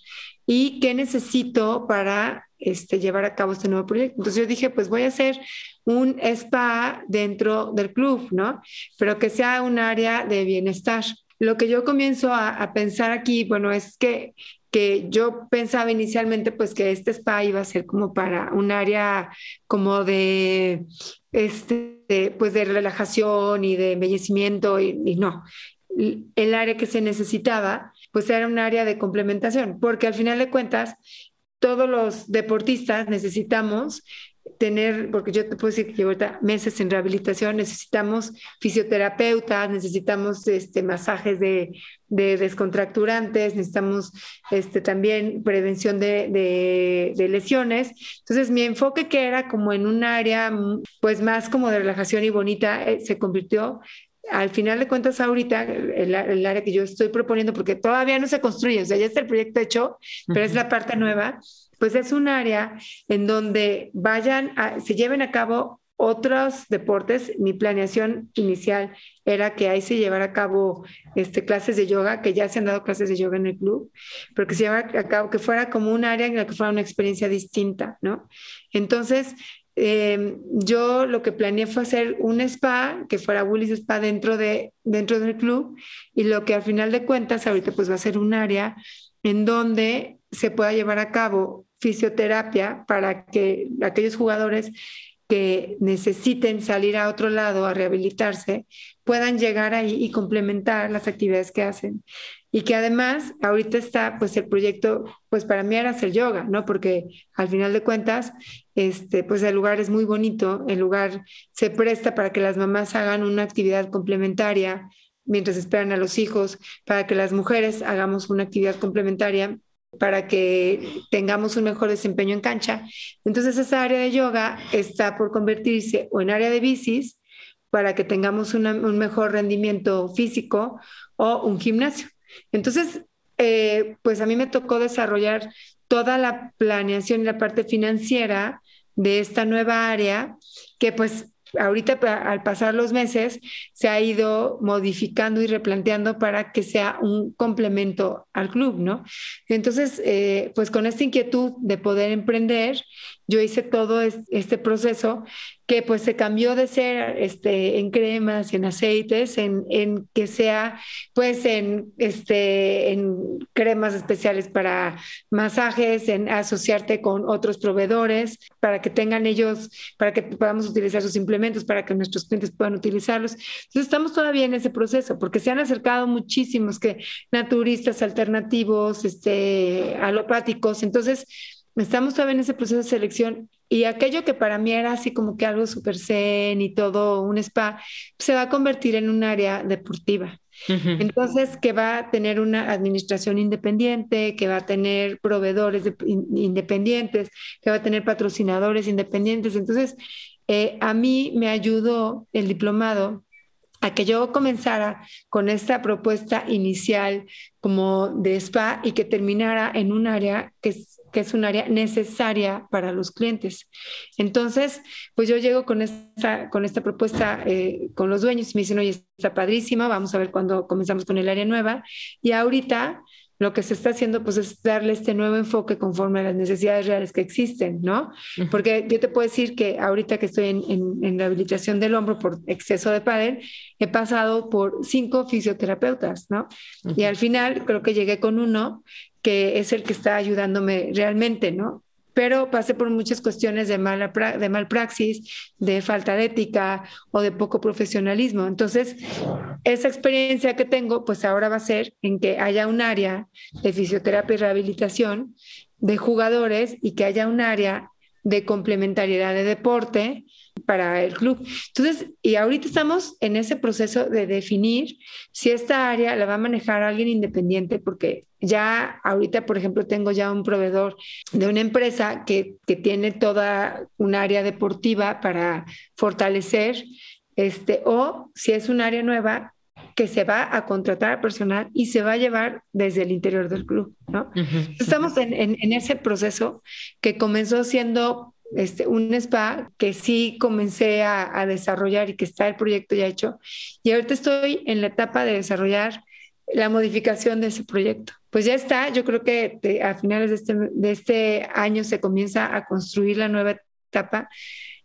Speaker 2: ¿Y qué necesito para este, llevar a cabo este nuevo proyecto? Entonces yo dije, pues voy a hacer un spa dentro del club, ¿no? Pero que sea un área de bienestar. Lo que yo comienzo a, a pensar aquí, bueno, es que que yo pensaba inicialmente pues que este spa iba a ser como para un área como de este pues de relajación y de embellecimiento y, y no. El área que se necesitaba pues era un área de complementación porque al final de cuentas todos los deportistas necesitamos tener, porque yo te puedo decir que llevo meses en rehabilitación, necesitamos fisioterapeutas, necesitamos este, masajes de, de descontracturantes, necesitamos este, también prevención de, de, lesiones. Entonces, mi enfoque que era como en un área pues más como de relajación y bonita, eh, se convirtió al final de cuentas ahorita el, el, área que yo estoy proponiendo, porque todavía no se construye, o sea, ya está el proyecto hecho, pero es la parte nueva, pues es un área en donde vayan, a, se lleven a cabo otros deportes. Mi planeación inicial era que ahí se llevara a cabo este, clases de yoga, que ya se han dado clases de yoga en el club, pero que se llevara a cabo, que fuera como un área en la que fuera una experiencia distinta, ¿no? Entonces, eh, yo lo que planeé fue hacer un spa, que fuera Willis Spa dentro, de, dentro del club, y lo que al final de cuentas ahorita pues va a ser un área en donde se pueda llevar a cabo fisioterapia para que aquellos jugadores que necesiten salir a otro lado a rehabilitarse puedan llegar ahí y complementar las actividades que hacen. Y que además ahorita está pues el proyecto, pues para mí era hacer yoga, ¿no? Porque al final de cuentas, este, pues el lugar es muy bonito, el lugar se presta para que las mamás hagan una actividad complementaria mientras esperan a los hijos, para que las mujeres hagamos una actividad complementaria para que tengamos un mejor desempeño en cancha. Entonces esa área de yoga está por convertirse o en área de bicis para que tengamos un mejor rendimiento físico o un gimnasio. Entonces, eh, pues a mí me tocó desarrollar toda la planeación y la parte financiera de esta nueva área que pues ahorita al pasar los meses se ha ido modificando y replanteando para que sea un complemento al club, ¿no? Entonces, eh, pues con esta inquietud de poder emprender, yo hice todo este proceso que pues se cambió de ser este, en cremas, en aceites, en, en, que sea pues en, este, en cremas especiales para masajes, en asociarte con otros proveedores, para que tengan ellos, para que podamos utilizar sus implementos, para que nuestros clientes puedan utilizarlos. Entonces estamos todavía en ese proceso, porque se han acercado muchísimos que naturistas alternativos, este, alopáticos, entonces estamos todavía en ese proceso de selección y aquello que para mí era así como que algo súper zen y todo un spa, se va a convertir en un área deportiva. Entonces, que va a tener una administración independiente, que va a tener proveedores independientes, que va a tener patrocinadores independientes. Entonces, eh, a mí me ayudó el diplomado a que yo comenzara con esta propuesta inicial como de spa y que terminara en un área que que es un área necesaria para los clientes. Entonces, pues yo llego con esta, con esta propuesta eh, con los dueños y me dicen, oye, está padrísima, vamos a ver cuándo comenzamos con el área nueva. Y ahorita lo que se está haciendo pues es darle este nuevo enfoque conforme a las necesidades reales que existen, ¿no? Porque yo te puedo decir que ahorita que estoy en, en, rehabilitación del hombro por exceso de pádel, he pasado por cinco fisioterapeutas, ¿no? Y al final creo que llegué con uno que es el que está ayudándome realmente, ¿no? Pero pasé por muchas cuestiones de, mala de mal praxis, de falta de ética o de poco profesionalismo. Entonces, esa experiencia que tengo, pues ahora va a ser en que haya un área de fisioterapia y rehabilitación de jugadores y que haya un área de complementariedad de deporte para el club. Entonces, y ahorita estamos en ese proceso de definir si esta área la va a manejar alguien independiente, porque ya ahorita, por ejemplo, tengo ya un proveedor de una empresa que, que tiene toda un área deportiva para fortalecer, este, o si es un área nueva, que se va a contratar personal y se va a llevar desde el interior del club, ¿no? Estamos en, en, ese proceso que comenzó siendo este, un spa que sí comencé a, desarrollar y que está el proyecto ya hecho. Y ahorita estoy en la etapa de desarrollar la modificación de ese proyecto. Pues ya está, yo creo que a finales de este, de este año se comienza a construir la nueva etapa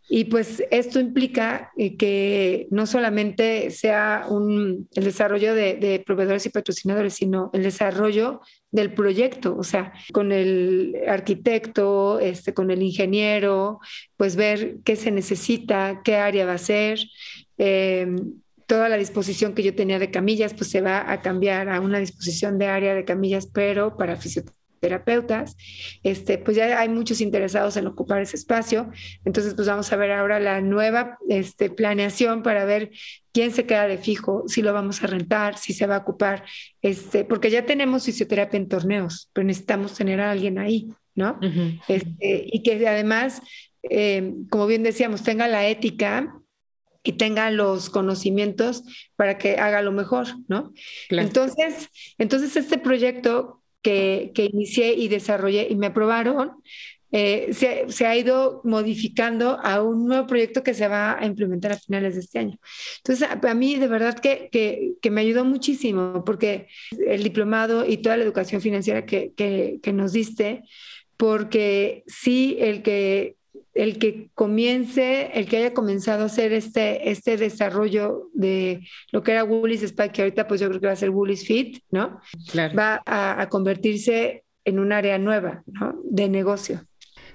Speaker 2: y pues esto implica eh, que no solamente sea un, el desarrollo de, proveedores y patrocinadores, sino el desarrollo del proyecto, o sea, con el arquitecto, este, con el ingeniero, pues ver qué se necesita, qué área va a ser. Em, toda la disposición que yo tenía de camillas, pues se va a cambiar a una disposición de área de camillas, pero para fisioterapia terapeutas, este, pues ya hay muchos interesados en ocupar ese espacio. Entonces, pues vamos a ver ahora la nueva este, planeación para ver quién se queda de fijo, si lo vamos a rentar, si se va a ocupar, este, porque ya tenemos fisioterapia en torneos, pero necesitamos tener a alguien ahí, ¿no? este, y que además, eh, como bien decíamos, tenga la ética y tenga los conocimientos para que haga lo mejor, ¿no? Entonces, entonces este proyecto que, inicié y desarrollé y me aprobaron, eh, se, ha ido modificando a un nuevo proyecto que se va a implementar a finales de este año. Entonces, a, mí de verdad que, que, me ayudó muchísimo porque el diplomado y toda la educación financiera que, que nos diste, porque sí, el que el que comience, el que haya comenzado a hacer este, este desarrollo de lo que era Woolies Spa, que ahorita pues yo creo que va a ser Woolies Fit, ¿no? Va a, convertirse en un área nueva, ¿no? De negocio.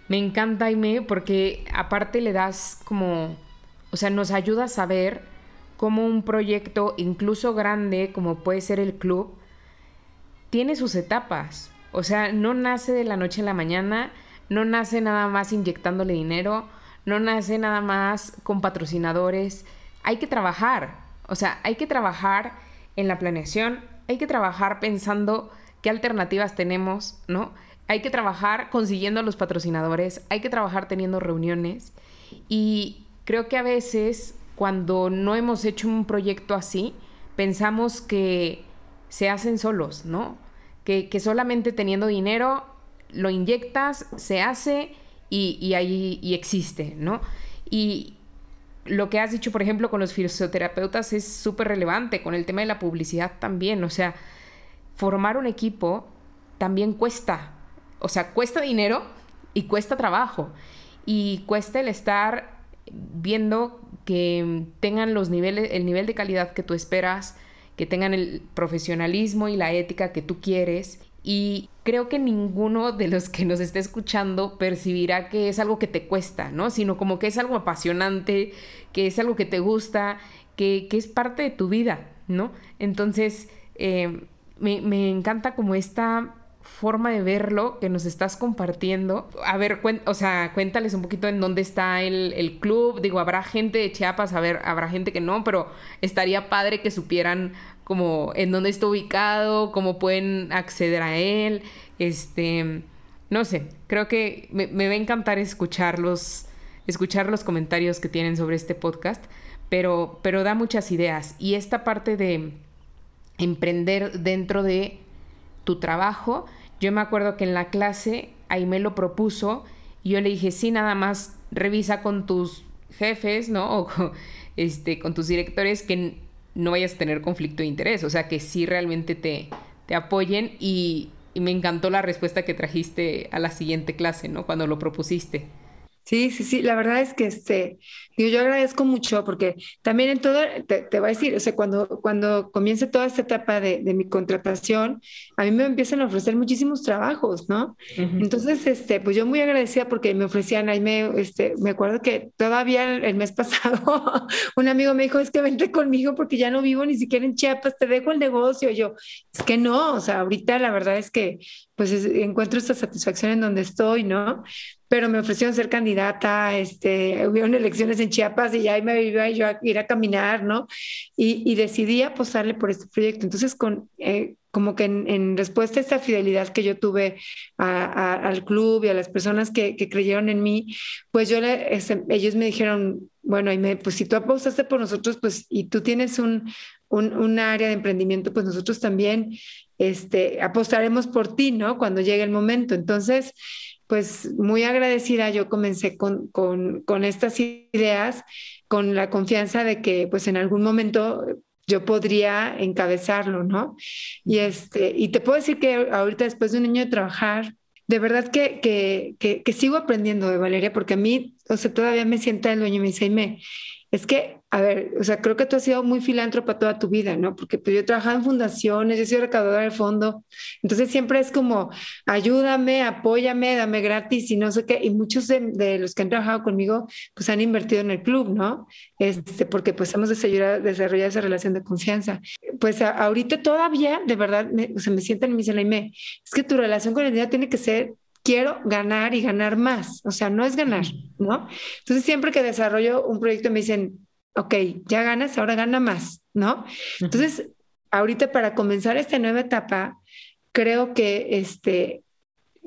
Speaker 1: me encanta, Aime, porque aparte le das como, o sea, nos ayuda a saber cómo un proyecto, incluso grande, como puede ser el club, tiene sus etapas. O sea, no nace de la noche a la mañana, no nace nada más inyectándole dinero, no nace nada más con patrocinadores. Hay que trabajar, o sea, hay que trabajar en la planeación, hay que trabajar pensando qué alternativas tenemos, ¿no? Hay que trabajar consiguiendo los patrocinadores, hay que trabajar teniendo reuniones y creo que a veces cuando no hemos hecho un proyecto así, pensamos que se hacen solos, ¿no? Que, solamente teniendo dinero lo inyectas, se hace y, y ahí y existe, ¿no? Y lo que has dicho, por ejemplo, con los fisioterapeutas es súper relevante, con el tema de la publicidad también, o sea, formar un equipo también cuesta, o sea, cuesta dinero y cuesta trabajo y cuesta el estar viendo que tengan los niveles, el nivel de calidad que tú esperas, que tengan el profesionalismo y la ética que tú quieres. Y creo que ninguno de los que nos esté escuchando percibirá que es algo que te cuesta, ¿no? Sino como que es algo apasionante, que es algo que te gusta, que, es parte de tu vida, ¿no? Entonces, eh, me, me encanta como esta forma de verlo que nos estás compartiendo. A ver, o sea, cuéntales un poquito en dónde está el, club. Digo, habrá gente de Chiapas, a ver, habrá gente que no, pero estaría padre que supieran como en dónde está ubicado, cómo pueden acceder a él. Este, no sé, creo que me, me va a encantar escucharlos, escuchar los comentarios que tienen sobre este podcast, pero, pero da muchas ideas. Y esta parte de emprender dentro de tu trabajo. Yo me acuerdo que en la clase ahí lo propuso y yo le dije, sí, nada más revisa con tus jefes, ¿no? <laughs> O este, con tus directores que no vayas a tener conflicto de interés, o sea, que sí realmente te, te apoyen y, y me encantó la respuesta que trajiste a la siguiente clase, ¿no? Cuando lo propusiste.
Speaker 2: Sí, sí, sí, la verdad es que este, digo, yo agradezco mucho porque también en todo, te, te voy a decir, o sea, cuando, cuando comience toda esta etapa de, de, mi contratación, a mí me empiezan a ofrecer muchísimos trabajos, ¿no? Entonces, este, pues yo muy agradecida porque me ofrecían, ahí me, este, me acuerdo que todavía el, mes <laughs> pasado un amigo me dijo, es que vente conmigo porque ya no vivo ni siquiera en Chiapas, te dejo el negocio. yo, es que no, o sea, ahorita la verdad es que pues encuentro esta satisfacción en donde estoy, ¿no? Pero me ofrecieron ser candidata, este, hubieron elecciones en Chiapas y ahí me iba yo a ir a caminar, ¿no? Y, y decidí apostarle por este proyecto. Entonces, con, eh, como que en, respuesta a esta fidelidad que yo tuve al club y a las personas que, creyeron en mí, pues yo le, este, ellos me dijeron, bueno, y me, pues si tú apostaste por nosotros, pues y tú tienes un, un, un área de emprendimiento, pues nosotros también este, apostaremos por ti, ¿no? Cuando llegue el momento. Entonces, pues muy agradecida, yo comencé con, con, con estas ideas, con la confianza de que pues en algún momento yo podría encabezarlo, ¿no? Y, este, y te puedo decir que ahorita después de un año de trabajar, de verdad que, que, que, que sigo aprendiendo de Valeria, porque a mí, o sea, todavía me sienta el dueño y me dice, me, es que, a ver, o sea, creo que tú has sido muy filántropa toda tu vida, ¿no? Porque pues, yo he trabajado en fundaciones, yo soy recaudadora del fondo, entonces siempre es como, ayúdame, apóyame, dame gratis y no sé qué, y muchos de, los que han trabajado conmigo, pues han invertido en el club, ¿no? Este, porque pues hemos desarrollado, desarrollado esa relación de confianza. Pues ahorita todavía, de verdad, me, o sea, me sientan y me dicen, me, es que tu relación con el dinero tiene que ser quiero ganar y ganar más. O sea, no es ganar, ¿no? Entonces, siempre que desarrollo un proyecto me dicen, ok, ya ganas, ahora gana más, ¿no? Entonces, ahorita para comenzar esta nueva etapa, creo que este,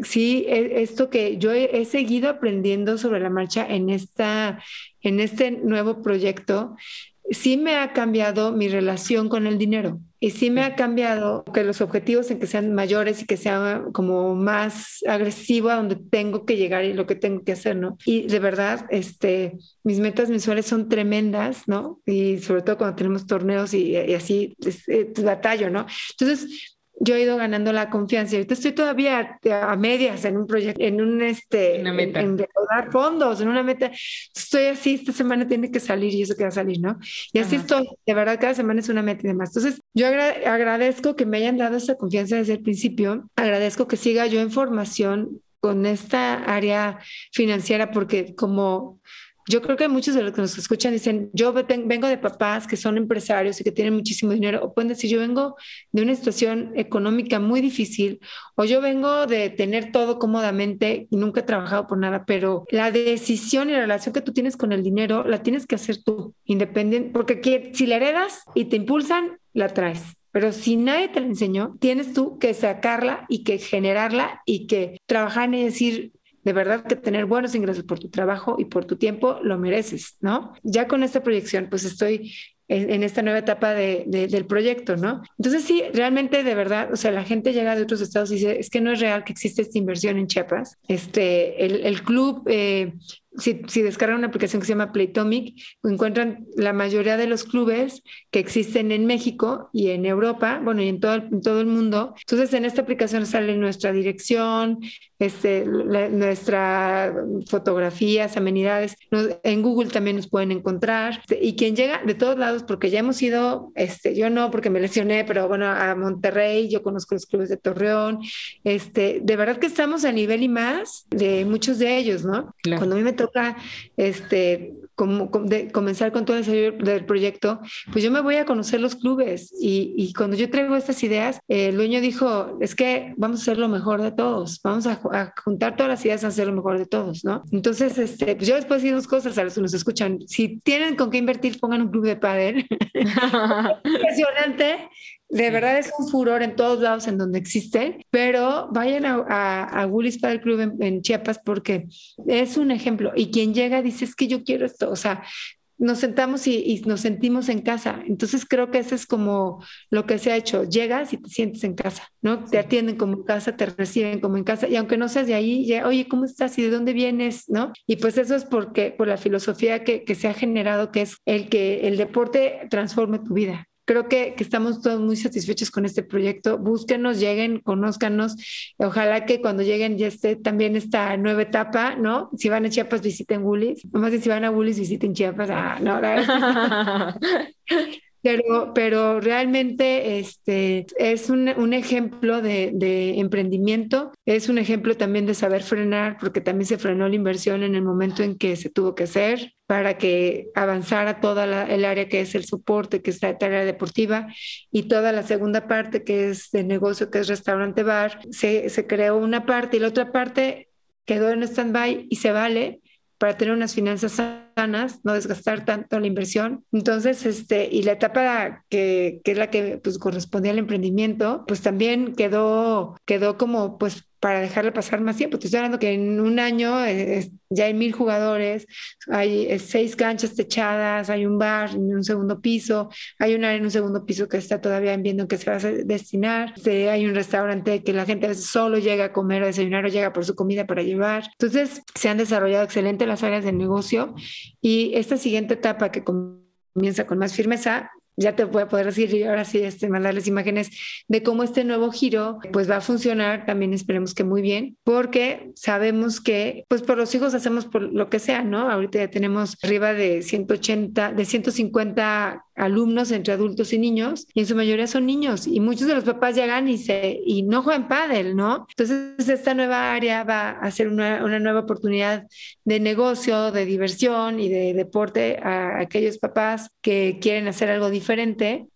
Speaker 2: sí, e, esto que yo he, seguido aprendiendo sobre la marcha en, esta, en este nuevo proyecto, sí me ha cambiado mi relación con el dinero. Y sí me ha cambiado que los objetivos en que sean mayores y que sea como más agresivo a donde tengo que llegar y lo que tengo que hacer, ¿no? Y de verdad, este, mis metas mensuales son tremendas, ¿no? Y sobre todo cuando tenemos torneos y, así, es, es, batallo, ¿no? Entonces, yo he ido ganando la confianza. Y ahorita estoy todavía a medias en un proyecto, en un este,
Speaker 1: una meta.
Speaker 2: en, en fondos, en una meta. Estoy así, esta semana tiene que salir y eso que va a salir, ¿no? Y así estoy, de verdad, cada semana es una meta y demás. Entonces, yo agradezco que me hayan dado esa confianza desde el principio, agradezco que siga yo en formación con esta área financiera porque como yo creo que muchos de los que nos escuchan dicen, yo vengo de papás que son empresarios y que tienen muchísimo dinero, o pueden decir, yo vengo de una situación económica muy difícil, o yo vengo de tener todo cómodamente y nunca he trabajado por nada, pero la decisión y la relación que tú tienes con el dinero la tienes que hacer tú, independiente, porque si la heredas y te impulsan, la traes. Pero si nadie te la enseñó, tienes tú que sacarla y que generarla y que trabajar y decir, de verdad que tener buenos ingresos por tu trabajo y por tu tiempo lo mereces, ¿no? Ya con esta proyección, pues estoy en, esta nueva etapa de, del proyecto, ¿no? Entonces sí, realmente de verdad, o sea, la gente llega de otros estados y dice, es que no es real que existe esta inversión en Chiapas. Este, el, el club eh, si, si, descargan una aplicación que se llama Playtomic, encuentran la mayoría de los clubes que existen en México y en Europa, bueno, y en todo, en todo el mundo. Entonces, en esta aplicación sale nuestra dirección, este, nuestra fotografías, amenidades. en Google también nos pueden encontrar. Y quien llega de todos lados, porque ya hemos ido, este, yo no porque me lesioné, pero bueno, a Monterrey, yo conozco los clubes de Torreón. Este, de verdad que estamos a nivel y más de muchos de ellos, ¿no? Cuando a mí me toca este, como, de comenzar con todo el desarrollo del proyecto, pues yo me voy a conocer los clubes y, y cuando yo traigo estas ideas, el dueño dijo, es que vamos a hacer lo mejor de todos, vamos a, juntar todas las ideas a hacer lo mejor de todos, ¿no? Entonces, este, pues yo les puedo decir dos cosas a los que nos escuchan. Si tienen con qué invertir, pongan un club de pádel. <laughs> <laughs> Impresionante de verdad es un furor en todos lados en donde existe, pero vayan a, a, a Willis Padel Club en, Chiapas porque es un ejemplo. Y quien llega dice, es que yo quiero esto. O sea, nos sentamos y, nos sentimos en casa. Entonces creo que eso es como lo que se ha hecho. Llegas y te sientes en casa, ¿no? Te atienden como en casa, te reciben como en casa. Y aunque no seas de ahí, oye, ¿cómo estás y de dónde vienes? ¿No? Y pues eso es porque por la filosofía que, que se ha generado, que es el que el deporte transforme tu vida creo que, que, estamos todos muy satisfechos con este proyecto. Búsquenos, lleguen, conózcanos. Ojalá que cuando lleguen ya esté también esta nueva etapa, ¿no? Si van a Chiapas, visiten Woolies. Nomás si van a Woolies, visiten Chiapas. Ah, no, la <laughs> Pero, pero realmente este, es un, un ejemplo de, emprendimiento, es un ejemplo también de saber frenar, porque también se frenó la inversión en el momento en que se tuvo que hacer para que avanzara toda el área que es el soporte, que es la área deportiva, y toda la segunda parte que es de negocio, que es restaurante bar. Se, se creó una parte y la otra parte quedó en stand-by y se vale para tener unas finanzas sanas, no desgastar tanto la inversión. Entonces, este, y la etapa que, que es la que pues, correspondía al emprendimiento, pues también quedó, quedó como pues para dejarle pasar más tiempo. Te estoy hablando que en un año eh, ya hay mil jugadores, hay eh, seis canchas techadas, hay un bar en un segundo piso, hay un área en un segundo piso que está todavía viendo que se va a destinar, este, hay un restaurante que la gente solo llega a comer o desayunar o llega por su comida para llevar. Entonces, se han desarrollado excelente las áreas de negocio y esta siguiente etapa que comienza con más firmeza ya te voy a poder decir y ahora sí este, mandarles imágenes de cómo este nuevo giro pues va a funcionar, también esperemos que muy bien, porque sabemos que pues por los hijos hacemos por lo que sea, ¿no? Ahorita ya tenemos arriba de 180, de 150 alumnos entre adultos y niños, y en su mayoría son niños, y muchos de los papás llegan y, se, y no juegan pádel, ¿no? Entonces, esta nueva área va a ser una, una nueva oportunidad de negocio, de diversión y de deporte a aquellos papás que quieren hacer algo diferente.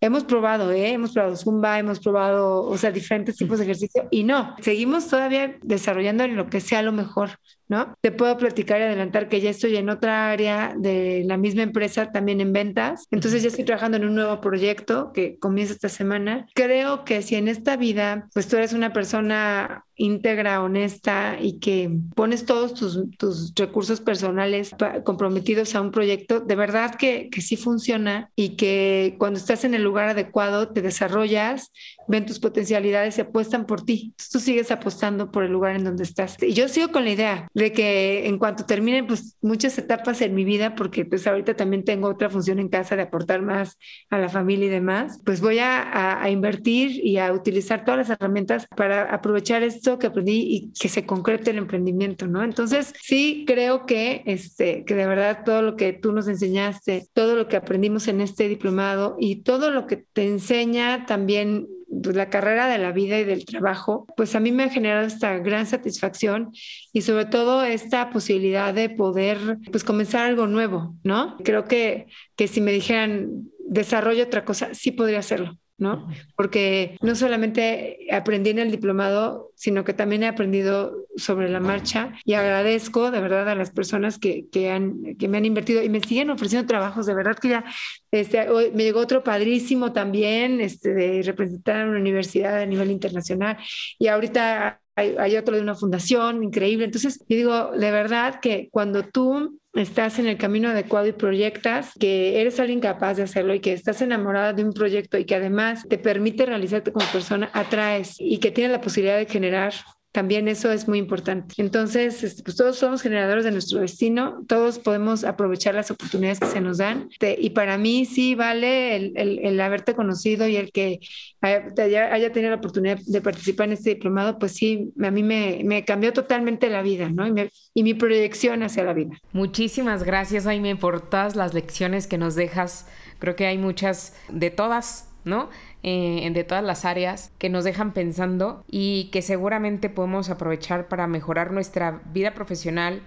Speaker 2: Hemos probado, ¿eh? Hemos probado Zumba, hemos probado, o sea, diferentes tipos de ejercicio, y no, seguimos todavía desarrollando en lo que sea lo mejor ¿no? Te puedo platicar y adelantar que ya estoy en otra área de la misma empresa, también en ventas. Entonces ya estoy trabajando en un nuevo proyecto que comienza esta semana. Creo que si en esta vida, pues tú eres una persona íntegra, honesta y que pones todos tus, tus recursos personales comprometidos a un proyecto, de verdad que, que sí funciona y que cuando estás en el lugar adecuado te desarrollas, ven tus potencialidades y apuestan por ti. tú sigues apostando por el lugar en donde estás. Y yo sigo con la idea de que en cuanto terminen pues muchas etapas en mi vida, porque pues ahorita también tengo otra función en casa de aportar más a la familia y demás, pues voy a, a invertir y a utilizar todas las herramientas para aprovechar esto que aprendí y que se concrete el emprendimiento, ¿no? Entonces, sí creo que, este, que de verdad todo lo que tú nos enseñaste, todo lo que aprendimos en este diplomado y todo lo que te enseña también pues, la carrera de la vida y del trabajo, pues a mí me ha generado esta gran satisfacción y sobre todo esta posibilidad de poder pues comenzar algo nuevo, ¿no? Creo que, que si me dijeran desarrollo otra cosa, sí podría hacerlo. ¿No? Porque no solamente aprendí en el diplomado, sino que también he aprendido sobre la marcha y agradezco de verdad a las personas que, que, han, que me han invertido y me siguen ofreciendo trabajos, de verdad que ya este, hoy me llegó otro padrísimo también este, de representar a una universidad a nivel internacional y ahorita hay, hay, otro de una fundación increíble. Entonces, yo digo, de verdad que cuando tú estás en el camino adecuado y proyectas que eres alguien capaz de hacerlo y que estás enamorada de un proyecto y que además te permite realizarte como persona, atraes y que tienes la posibilidad de generar también eso es muy importante. Entonces, este, pues todos somos generadores de nuestro destino, todos podemos aprovechar las oportunidades que se nos dan. Y para mí sí vale el, el, haberte conocido y el que haya, haya, tenido la oportunidad de participar en este diplomado, pues sí, a mí me, cambió totalmente la vida, ¿no? Y, y, mi proyección hacia la vida.
Speaker 1: Muchísimas gracias, Jaime, por todas las lecciones que nos dejas. Creo que hay muchas de todas, ¿no? Eh, de todas las áreas que nos dejan pensando y que seguramente podemos aprovechar para mejorar nuestra vida profesional,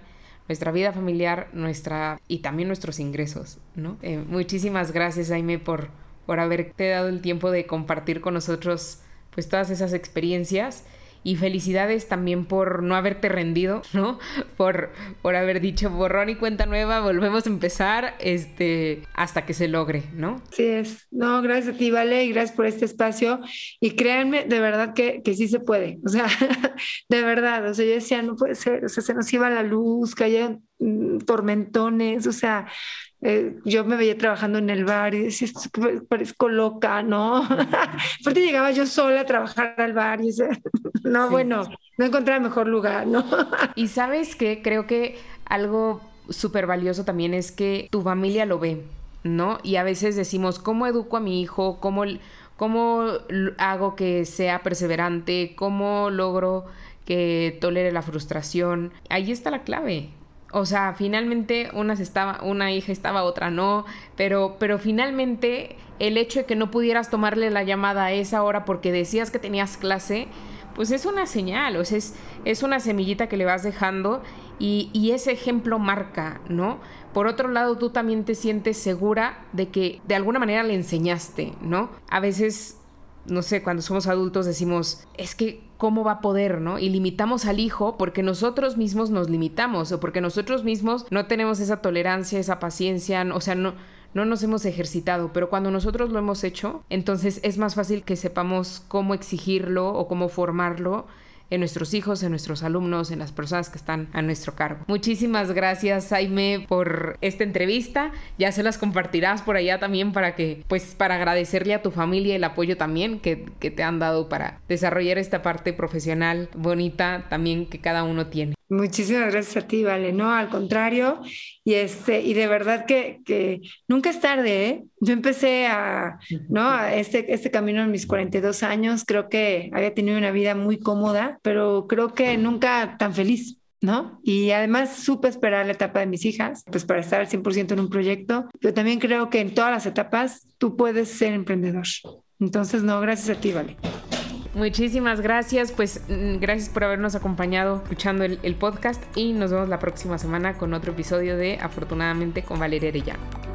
Speaker 1: nuestra vida familiar, nuestra y también nuestros ingresos, ¿no? Eh, muchísimas gracias, Jaime, por, por haberte dado el tiempo de compartir con nosotros pues todas esas experiencias y felicidades también por no haberte rendido, ¿no? Por, por haber dicho borrón y cuenta nueva, volvemos a empezar este, hasta que se logre, ¿no?
Speaker 2: Sí es. No, gracias a ti, Vale, y gracias por este espacio. Y créanme, de verdad que, que sí se puede. O sea, <laughs> de verdad, o sea, yo decía, no puede ser, o sea, se nos iba la luz, mm, tormentones, o sea, eh, yo me veía trabajando en el bar y decía, parezco loca, ¿no? <laughs> Aparte llegaba yo sola a trabajar al bar y decía, <laughs> no, bueno, no encontraba mejor lugar, ¿no? <laughs>
Speaker 1: y sabes que creo que algo súper valioso también es que tu familia lo ve, ¿no? Y a veces decimos, ¿cómo educo a mi hijo? ¿Cómo, cómo hago que sea perseverante? ¿Cómo logro que tolere la frustración? Ahí está la clave. O sea, finalmente unas estaba, una hija estaba, otra no, pero, pero finalmente el hecho de que no pudieras tomarle la llamada a esa hora porque decías que tenías clase, pues es una señal, o sea, es, es una semillita que le vas dejando y, y, ese ejemplo marca, ¿no? Por otro lado, tú también te sientes segura de que de alguna manera le enseñaste, ¿no? A veces no sé, cuando somos adultos decimos, es que, ¿cómo va a poder, no? Y limitamos al hijo porque nosotros mismos nos limitamos o porque nosotros mismos no tenemos esa tolerancia, esa paciencia, o sea, no, no nos hemos ejercitado, pero cuando nosotros lo hemos hecho, entonces es más fácil que sepamos cómo exigirlo o cómo formarlo en nuestros hijos, en nuestros alumnos, en las personas que están a nuestro cargo. Muchísimas gracias, Jaime, por esta entrevista. Ya se las compartirás por allá también para que, pues, para agradecerle a tu familia el apoyo también que, que te han dado para desarrollar esta parte profesional bonita también que cada uno tiene.
Speaker 2: Muchísimas gracias a ti, Vale. No, al contrario. Y, este, y de verdad que, que nunca es tarde, ¿eh? Yo empecé a, ¿no? a este, este camino en mis 42 años. Creo que había tenido una vida muy cómoda, pero creo que nunca tan feliz. ¿no? Y además supe esperar la etapa de mis hijas, pues para estar al 100% en un proyecto. Yo también creo que en todas las etapas tú puedes ser emprendedor. Entonces, no, gracias a ti, Vale.
Speaker 1: Muchísimas gracias, pues mm, gracias por habernos acompañado escuchando el, podcast y nos vemos la próxima semana con otro episodio de Afortunadamente con Valeria Arellano.